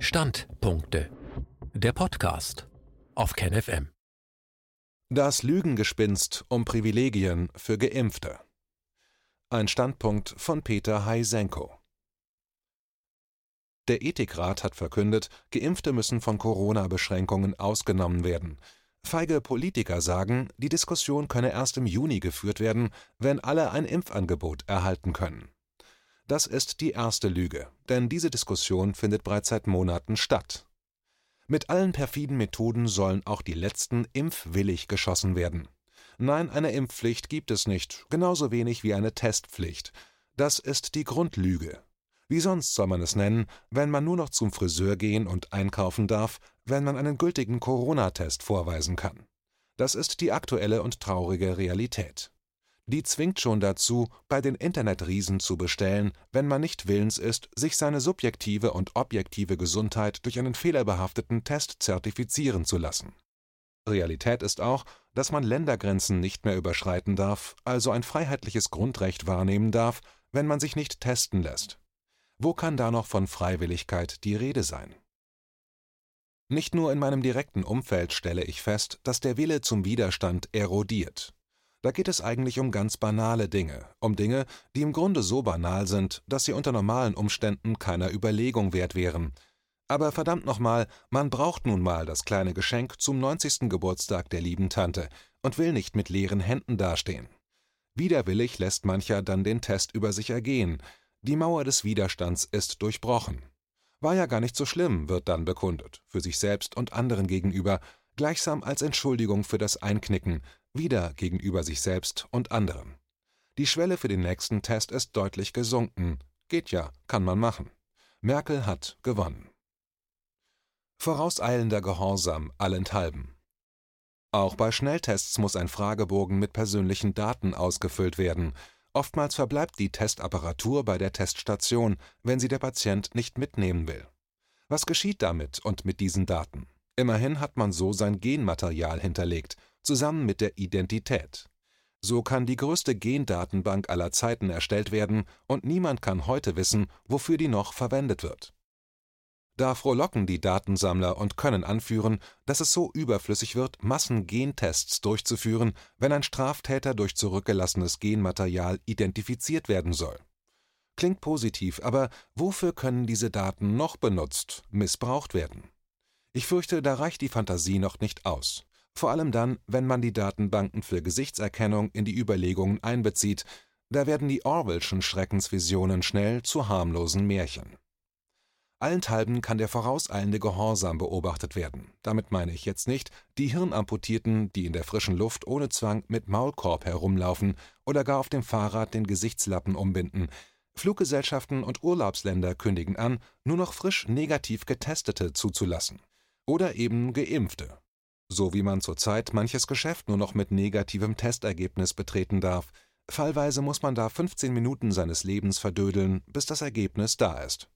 Standpunkte. Der Podcast auf KenFM. Das Lügengespinst um Privilegien für Geimpfte. Ein Standpunkt von Peter Heisenko. Der Ethikrat hat verkündet, Geimpfte müssen von Corona-Beschränkungen ausgenommen werden. Feige Politiker sagen, die Diskussion könne erst im Juni geführt werden, wenn alle ein Impfangebot erhalten können. Das ist die erste Lüge, denn diese Diskussion findet bereits seit Monaten statt. Mit allen perfiden Methoden sollen auch die letzten impfwillig geschossen werden. Nein, eine Impfpflicht gibt es nicht, genauso wenig wie eine Testpflicht. Das ist die Grundlüge. Wie sonst soll man es nennen, wenn man nur noch zum Friseur gehen und einkaufen darf, wenn man einen gültigen Corona-Test vorweisen kann? Das ist die aktuelle und traurige Realität. Die zwingt schon dazu, bei den Internetriesen zu bestellen, wenn man nicht willens ist, sich seine subjektive und objektive Gesundheit durch einen fehlerbehafteten Test zertifizieren zu lassen. Realität ist auch, dass man Ländergrenzen nicht mehr überschreiten darf, also ein freiheitliches Grundrecht wahrnehmen darf, wenn man sich nicht testen lässt. Wo kann da noch von Freiwilligkeit die Rede sein? Nicht nur in meinem direkten Umfeld stelle ich fest, dass der Wille zum Widerstand erodiert. Da geht es eigentlich um ganz banale Dinge, um Dinge, die im Grunde so banal sind, dass sie unter normalen Umständen keiner Überlegung wert wären. Aber verdammt nochmal, man braucht nun mal das kleine Geschenk zum 90. Geburtstag der lieben Tante und will nicht mit leeren Händen dastehen. Widerwillig lässt mancher dann den Test über sich ergehen, die Mauer des Widerstands ist durchbrochen. War ja gar nicht so schlimm, wird dann bekundet, für sich selbst und anderen gegenüber, gleichsam als Entschuldigung für das Einknicken, wieder gegenüber sich selbst und anderen. Die Schwelle für den nächsten Test ist deutlich gesunken. Geht ja, kann man machen. Merkel hat gewonnen. Vorauseilender Gehorsam allenthalben. Auch bei Schnelltests muss ein Fragebogen mit persönlichen Daten ausgefüllt werden, Oftmals verbleibt die Testapparatur bei der Teststation, wenn sie der Patient nicht mitnehmen will. Was geschieht damit und mit diesen Daten? Immerhin hat man so sein Genmaterial hinterlegt, zusammen mit der Identität. So kann die größte Gendatenbank aller Zeiten erstellt werden und niemand kann heute wissen, wofür die noch verwendet wird. Da frohlocken die Datensammler und können anführen, dass es so überflüssig wird, Massengentests durchzuführen, wenn ein Straftäter durch zurückgelassenes Genmaterial identifiziert werden soll. Klingt positiv, aber wofür können diese Daten noch benutzt, missbraucht werden? Ich fürchte, da reicht die Fantasie noch nicht aus. Vor allem dann, wenn man die Datenbanken für Gesichtserkennung in die Überlegungen einbezieht, da werden die Orwellschen Schreckensvisionen schnell zu harmlosen Märchen. Allenthalben kann der vorauseilende Gehorsam beobachtet werden. Damit meine ich jetzt nicht die Hirnamputierten, die in der frischen Luft ohne Zwang mit Maulkorb herumlaufen oder gar auf dem Fahrrad den Gesichtslappen umbinden. Fluggesellschaften und Urlaubsländer kündigen an, nur noch frisch negativ Getestete zuzulassen. Oder eben Geimpfte. So wie man zurzeit manches Geschäft nur noch mit negativem Testergebnis betreten darf. Fallweise muss man da 15 Minuten seines Lebens verdödeln, bis das Ergebnis da ist.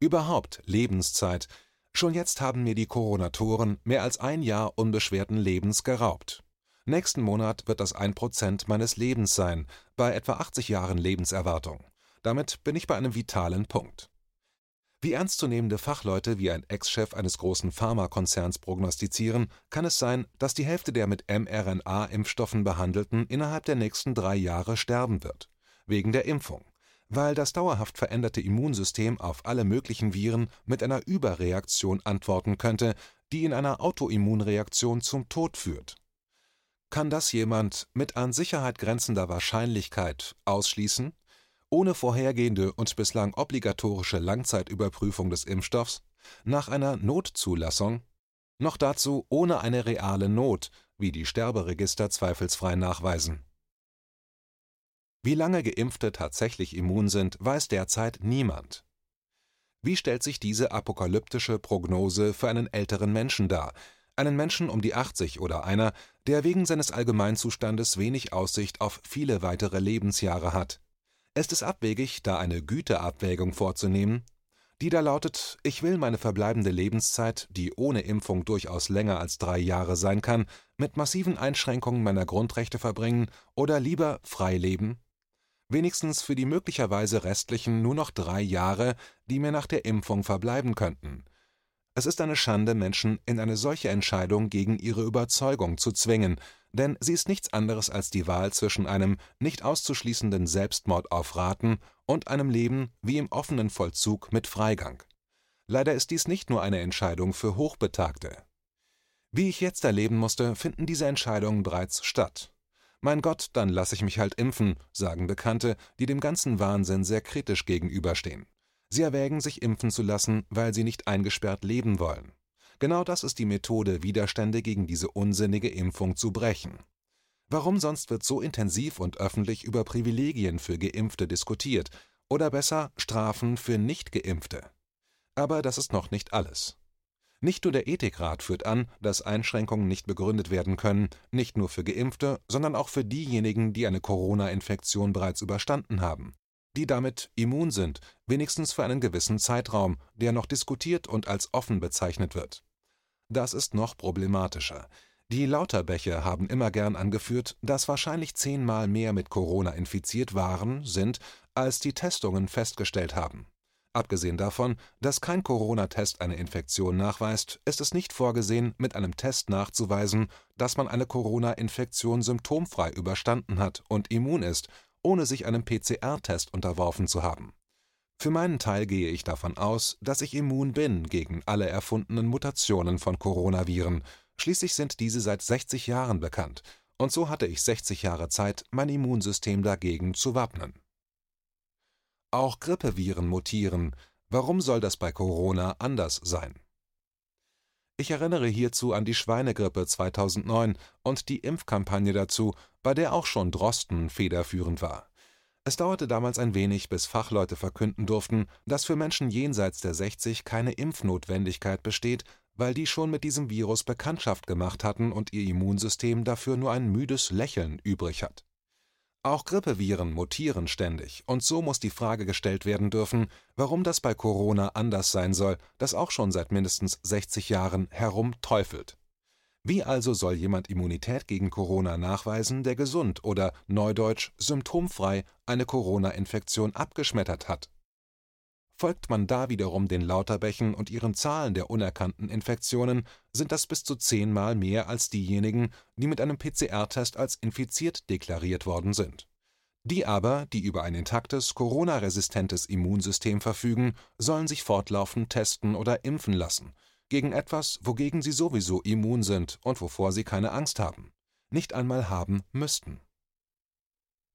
Überhaupt Lebenszeit. Schon jetzt haben mir die Coronatoren mehr als ein Jahr unbeschwerten Lebens geraubt. Nächsten Monat wird das ein Prozent meines Lebens sein, bei etwa 80 Jahren Lebenserwartung. Damit bin ich bei einem vitalen Punkt. Wie ernstzunehmende Fachleute wie ein Ex-Chef eines großen Pharmakonzerns prognostizieren, kann es sein, dass die Hälfte der mit mRNA-Impfstoffen Behandelten innerhalb der nächsten drei Jahre sterben wird. Wegen der Impfung weil das dauerhaft veränderte Immunsystem auf alle möglichen Viren mit einer Überreaktion antworten könnte, die in einer Autoimmunreaktion zum Tod führt. Kann das jemand mit an Sicherheit grenzender Wahrscheinlichkeit ausschließen, ohne vorhergehende und bislang obligatorische Langzeitüberprüfung des Impfstoffs, nach einer Notzulassung, noch dazu ohne eine reale Not, wie die Sterberegister zweifelsfrei nachweisen wie lange Geimpfte tatsächlich immun sind, weiß derzeit niemand. Wie stellt sich diese apokalyptische Prognose für einen älteren Menschen dar, einen Menschen um die 80 oder einer, der wegen seines Allgemeinzustandes wenig Aussicht auf viele weitere Lebensjahre hat? Ist es abwegig, da eine Güteabwägung vorzunehmen? Die da lautet, ich will meine verbleibende Lebenszeit, die ohne Impfung durchaus länger als drei Jahre sein kann, mit massiven Einschränkungen meiner Grundrechte verbringen oder lieber frei leben? wenigstens für die möglicherweise restlichen nur noch drei Jahre, die mir nach der Impfung verbleiben könnten. Es ist eine Schande, Menschen in eine solche Entscheidung gegen ihre Überzeugung zu zwingen, denn sie ist nichts anderes als die Wahl zwischen einem nicht auszuschließenden Selbstmord auf Raten und einem Leben wie im offenen Vollzug mit Freigang. Leider ist dies nicht nur eine Entscheidung für Hochbetagte. Wie ich jetzt erleben musste, finden diese Entscheidungen bereits statt. Mein Gott, dann lasse ich mich halt impfen, sagen Bekannte, die dem ganzen Wahnsinn sehr kritisch gegenüberstehen. Sie erwägen, sich impfen zu lassen, weil sie nicht eingesperrt leben wollen. Genau das ist die Methode, Widerstände gegen diese unsinnige Impfung zu brechen. Warum sonst wird so intensiv und öffentlich über Privilegien für Geimpfte diskutiert oder besser Strafen für Nichtgeimpfte? Aber das ist noch nicht alles. Nicht nur der Ethikrat führt an, dass Einschränkungen nicht begründet werden können, nicht nur für Geimpfte, sondern auch für diejenigen, die eine Corona-Infektion bereits überstanden haben die damit immun sind, wenigstens für einen gewissen Zeitraum, der noch diskutiert und als offen bezeichnet wird. Das ist noch problematischer. Die Lauterbäche haben immer gern angeführt, dass wahrscheinlich zehnmal mehr mit Corona infiziert waren, sind, als die Testungen festgestellt haben. Abgesehen davon, dass kein Corona-Test eine Infektion nachweist, ist es nicht vorgesehen, mit einem Test nachzuweisen, dass man eine Corona-Infektion symptomfrei überstanden hat und immun ist ohne sich einem PCR-Test unterworfen zu haben. Für meinen Teil gehe ich davon aus, dass ich immun bin gegen alle erfundenen Mutationen von Coronaviren, schließlich sind diese seit 60 Jahren bekannt, und so hatte ich 60 Jahre Zeit, mein Immunsystem dagegen zu wappnen. Auch Grippeviren mutieren, warum soll das bei Corona anders sein? Ich erinnere hierzu an die Schweinegrippe 2009 und die Impfkampagne dazu, bei der auch schon Drosten federführend war. Es dauerte damals ein wenig, bis Fachleute verkünden durften, dass für Menschen jenseits der 60 keine Impfnotwendigkeit besteht, weil die schon mit diesem Virus Bekanntschaft gemacht hatten und ihr Immunsystem dafür nur ein müdes Lächeln übrig hat. Auch Grippeviren mutieren ständig, und so muss die Frage gestellt werden dürfen, warum das bei Corona anders sein soll, das auch schon seit mindestens 60 Jahren herumteufelt. Wie also soll jemand Immunität gegen Corona nachweisen, der gesund oder neudeutsch symptomfrei eine Corona-Infektion abgeschmettert hat? Folgt man da wiederum den Lauterbächen und ihren Zahlen der unerkannten Infektionen, sind das bis zu zehnmal mehr als diejenigen, die mit einem PCR-Test als infiziert deklariert worden sind. Die aber, die über ein intaktes, Corona-resistentes Immunsystem verfügen, sollen sich fortlaufend testen oder impfen lassen, gegen etwas, wogegen sie sowieso immun sind und wovor sie keine Angst haben, nicht einmal haben müssten.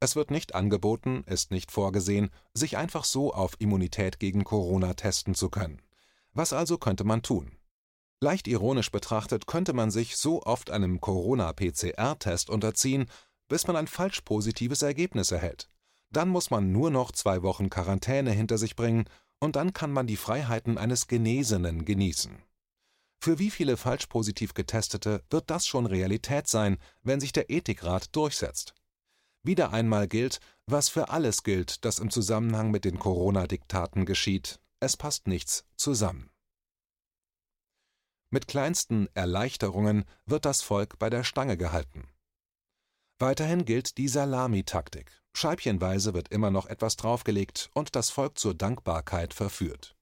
Es wird nicht angeboten, ist nicht vorgesehen, sich einfach so auf Immunität gegen Corona testen zu können. Was also könnte man tun? Leicht ironisch betrachtet könnte man sich so oft einem Corona-PCR-Test unterziehen, bis man ein falsch positives Ergebnis erhält. Dann muss man nur noch zwei Wochen Quarantäne hinter sich bringen und dann kann man die Freiheiten eines Genesenen genießen. Für wie viele falsch positiv Getestete wird das schon Realität sein, wenn sich der Ethikrat durchsetzt? Wieder einmal gilt, was für alles gilt, das im Zusammenhang mit den Corona-Diktaten geschieht. Es passt nichts zusammen. Mit kleinsten Erleichterungen wird das Volk bei der Stange gehalten. Weiterhin gilt die Salamitaktik. Scheibchenweise wird immer noch etwas draufgelegt und das Volk zur Dankbarkeit verführt.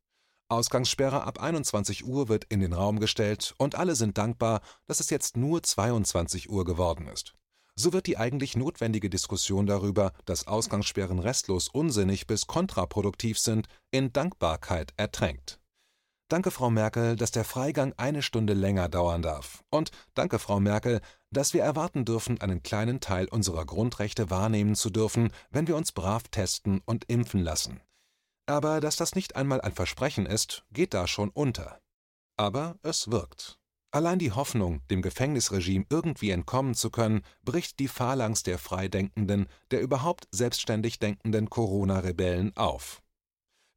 Ausgangssperre ab 21 Uhr wird in den Raum gestellt und alle sind dankbar, dass es jetzt nur 22 Uhr geworden ist so wird die eigentlich notwendige Diskussion darüber, dass Ausgangssperren restlos unsinnig bis kontraproduktiv sind, in Dankbarkeit ertränkt. Danke, Frau Merkel, dass der Freigang eine Stunde länger dauern darf. Und danke, Frau Merkel, dass wir erwarten dürfen, einen kleinen Teil unserer Grundrechte wahrnehmen zu dürfen, wenn wir uns brav testen und impfen lassen. Aber dass das nicht einmal ein Versprechen ist, geht da schon unter. Aber es wirkt. Allein die Hoffnung, dem Gefängnisregime irgendwie entkommen zu können, bricht die Phalanx der Freidenkenden, der überhaupt selbstständig denkenden Corona-Rebellen auf.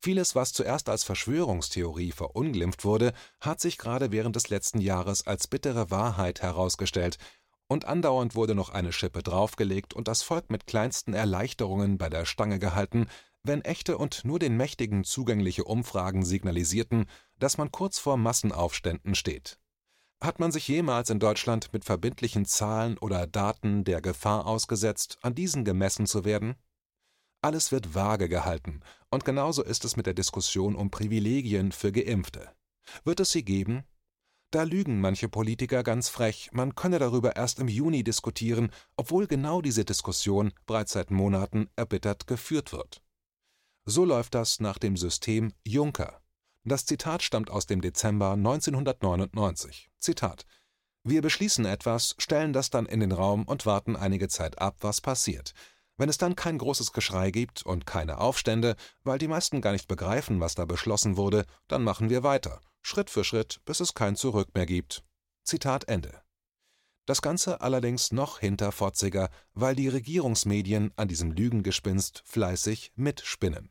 Vieles, was zuerst als Verschwörungstheorie verunglimpft wurde, hat sich gerade während des letzten Jahres als bittere Wahrheit herausgestellt, und andauernd wurde noch eine Schippe draufgelegt und das Volk mit kleinsten Erleichterungen bei der Stange gehalten, wenn echte und nur den Mächtigen zugängliche Umfragen signalisierten, dass man kurz vor Massenaufständen steht. Hat man sich jemals in Deutschland mit verbindlichen Zahlen oder Daten der Gefahr ausgesetzt, an diesen gemessen zu werden? Alles wird vage gehalten, und genauso ist es mit der Diskussion um Privilegien für Geimpfte. Wird es sie geben? Da lügen manche Politiker ganz frech, man könne darüber erst im Juni diskutieren, obwohl genau diese Diskussion bereits seit Monaten erbittert geführt wird. So läuft das nach dem System Juncker. Das Zitat stammt aus dem Dezember 1999. Zitat Wir beschließen etwas, stellen das dann in den Raum und warten einige Zeit ab, was passiert. Wenn es dann kein großes Geschrei gibt und keine Aufstände, weil die meisten gar nicht begreifen, was da beschlossen wurde, dann machen wir weiter. Schritt für Schritt, bis es kein Zurück mehr gibt. Zitat Ende. Das Ganze allerdings noch hinterfotziger, weil die Regierungsmedien an diesem Lügengespinst fleißig mitspinnen.